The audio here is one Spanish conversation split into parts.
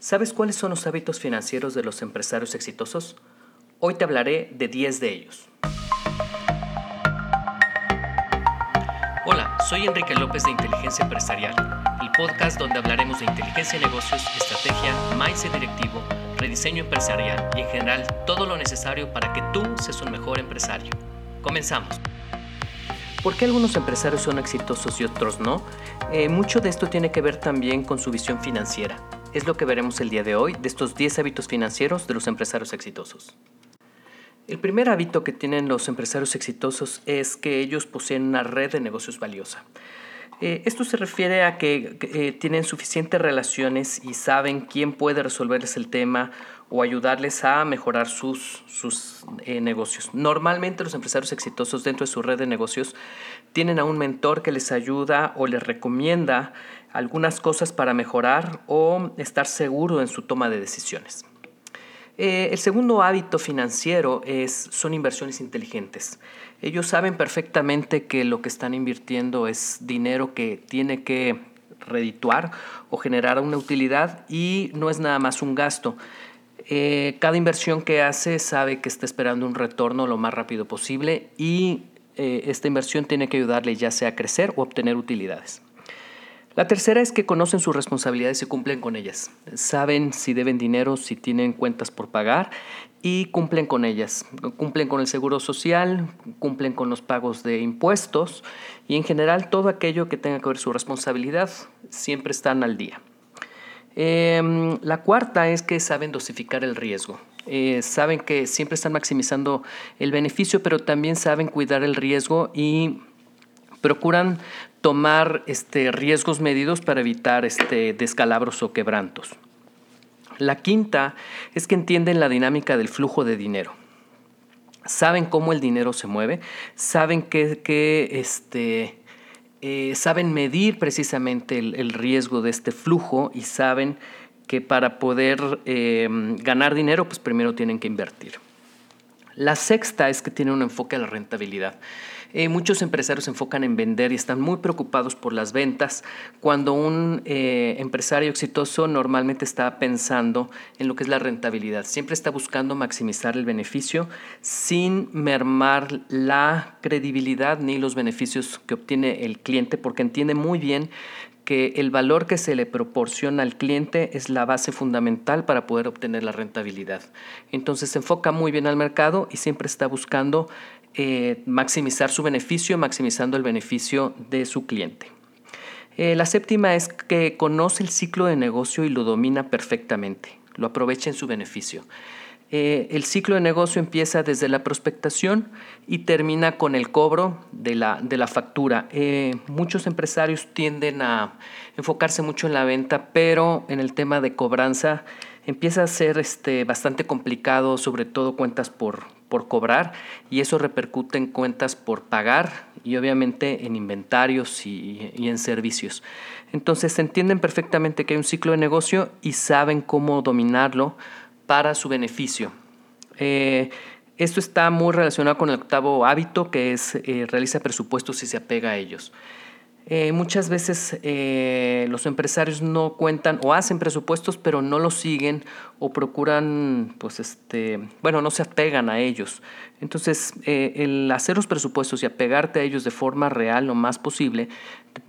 ¿Sabes cuáles son los hábitos financieros de los empresarios exitosos? Hoy te hablaré de 10 de ellos. Hola, soy Enrique López de Inteligencia Empresarial, el podcast donde hablaremos de inteligencia de negocios, estrategia, mindset directivo, rediseño empresarial y en general todo lo necesario para que tú seas un mejor empresario. Comenzamos. ¿Por qué algunos empresarios son exitosos y otros no? Eh, mucho de esto tiene que ver también con su visión financiera es lo que veremos el día de hoy de estos 10 hábitos financieros de los empresarios exitosos. El primer hábito que tienen los empresarios exitosos es que ellos poseen una red de negocios valiosa. Eh, esto se refiere a que eh, tienen suficientes relaciones y saben quién puede resolverles el tema o ayudarles a mejorar sus, sus eh, negocios. Normalmente los empresarios exitosos dentro de su red de negocios tienen a un mentor que les ayuda o les recomienda algunas cosas para mejorar o estar seguro en su toma de decisiones. Eh, el segundo hábito financiero es, son inversiones inteligentes. Ellos saben perfectamente que lo que están invirtiendo es dinero que tiene que redituar o generar una utilidad y no es nada más un gasto. Eh, cada inversión que hace sabe que está esperando un retorno lo más rápido posible y eh, esta inversión tiene que ayudarle ya sea a crecer o obtener utilidades. La tercera es que conocen sus responsabilidades y cumplen con ellas. Saben si deben dinero, si tienen cuentas por pagar y cumplen con ellas. Cumplen con el seguro social, cumplen con los pagos de impuestos y en general todo aquello que tenga que ver su responsabilidad siempre están al día. Em, la cuarta es que saben dosificar el riesgo. Eh, saben que siempre están maximizando el beneficio, pero también saben cuidar el riesgo y procuran tomar este, riesgos medidos para evitar este, descalabros o quebrantos. La quinta es que entienden la dinámica del flujo de dinero. Saben cómo el dinero se mueve, saben que, este, eh, saben medir precisamente el, riesgo de este flujo y saben que para poder eh, ganar dinero, pues primero tienen que invertir. La sexta es que tienen un enfoque a la rentabilidad. Eh, muchos empresarios se enfocan en vender y están muy preocupados por las ventas, cuando un eh, empresario exitoso normalmente está pensando en lo que es la rentabilidad. Siempre está buscando maximizar el beneficio sin mermar la credibilidad ni los beneficios que obtiene el cliente, porque entiende muy bien que el valor que se le proporciona al cliente es la base fundamental para poder obtener la rentabilidad. Entonces se enfoca muy bien al mercado y siempre está buscando eh, maximizar su beneficio, maximizando el beneficio de su cliente. Eh, la séptima es que conoce el ciclo de negocio y lo domina perfectamente, lo aprovecha en su beneficio. Eh, el ciclo de negocio empieza desde la prospectación y termina con el cobro de la, de la factura. muchos empresarios tienden a enfocarse mucho en la venta, pero en el tema de cobranza empieza a ser este, bastante complicado, sobre todo cuentas por, por cobrar, y eso repercute en cuentas por pagar y obviamente en inventarios y, en servicios. Entonces entienden perfectamente que hay un ciclo de negocio y saben cómo dominarlo para su beneficio. Eh, esto está muy relacionado con el octavo hábito, que es eh, realiza presupuestos y se apega a ellos. Eh, muchas veces eh, los empresarios no cuentan o hacen presupuestos, pero no los siguen o procuran, pues, este, bueno, no se apegan a ellos. Entonces, eh, el hacer los presupuestos y apegarte a ellos de forma real lo más posible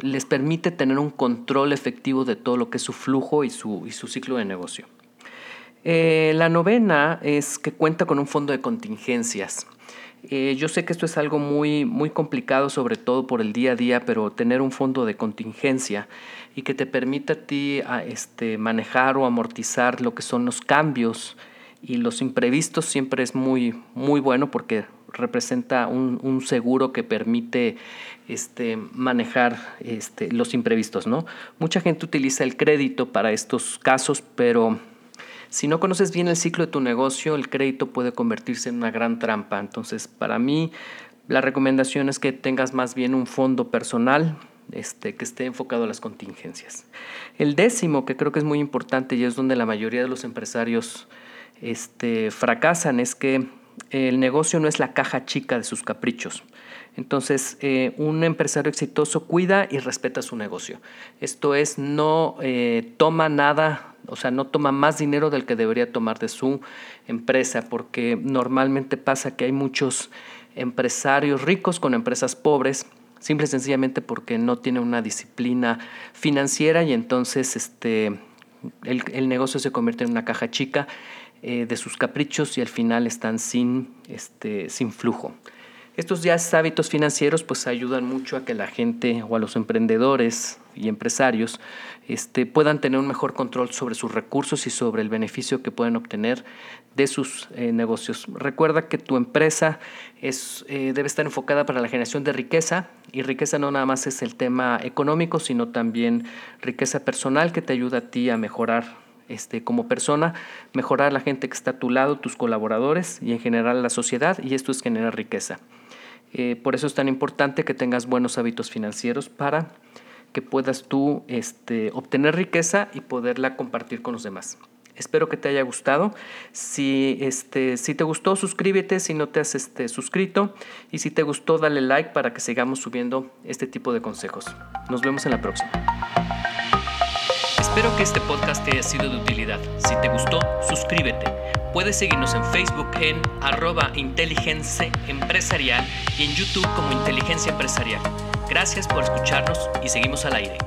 les permite tener un control efectivo de todo lo que es su flujo y su, y su ciclo de negocio. La novena es que cuenta con un fondo de contingencias. Eh, yo sé que esto es algo muy, muy complicado, sobre todo por el día a día, pero tener un fondo de contingencia y que te permita a ti a, este, manejar o amortizar lo que son los cambios y los imprevistos siempre es muy, muy bueno porque representa un, un seguro que permite este, manejar este, los imprevistos. ¿no? Mucha gente utiliza el crédito para estos casos, pero si no conoces bien el ciclo de tu negocio, el crédito puede convertirse en una gran trampa. Entonces, para mí, la recomendación es que tengas más bien un fondo personal este, que esté enfocado a las contingencias. El décimo, que creo que es muy importante y es donde la mayoría de los empresarios este, fracasan, es que el negocio no es la caja chica de sus caprichos. Entonces, eh, un empresario exitoso cuida y respeta su negocio. Esto es, no eh, toma nada o sea, no toma más dinero del que debería tomar de su empresa, porque normalmente pasa que hay muchos empresarios ricos con empresas pobres, simple y sencillamente porque no tienen una disciplina financiera y entonces este, el, negocio se convierte en una caja chica eh, de sus caprichos y al final están sin, este, sin flujo. Estos ya hábitos financieros pues ayudan mucho a que la gente o a los emprendedores y empresarios este, puedan tener un mejor control sobre sus recursos y sobre el beneficio que pueden obtener de sus eh, negocios. Recuerda que tu empresa es, eh, debe estar enfocada para la generación de riqueza y riqueza no nada más es el tema económico, sino también riqueza personal que te ayuda a ti a mejorar este, como persona, mejorar la gente que está a tu lado, tus colaboradores y en general la sociedad y esto es generar riqueza. Eh, por eso es tan importante que tengas buenos hábitos financieros para que puedas tú este, obtener riqueza y poderla compartir con los demás. Espero que te haya gustado. Si, este, si te gustó, suscríbete si no te has este, suscrito. Y si te gustó, dale like para que sigamos subiendo este tipo de consejos. Nos vemos en la próxima. Espero que este podcast te haya sido de utilidad. Si te gustó, suscríbete. Puedes seguirnos en Facebook en arroba inteligencia empresarial y en YouTube como inteligencia empresarial. Gracias por escucharnos y seguimos al aire.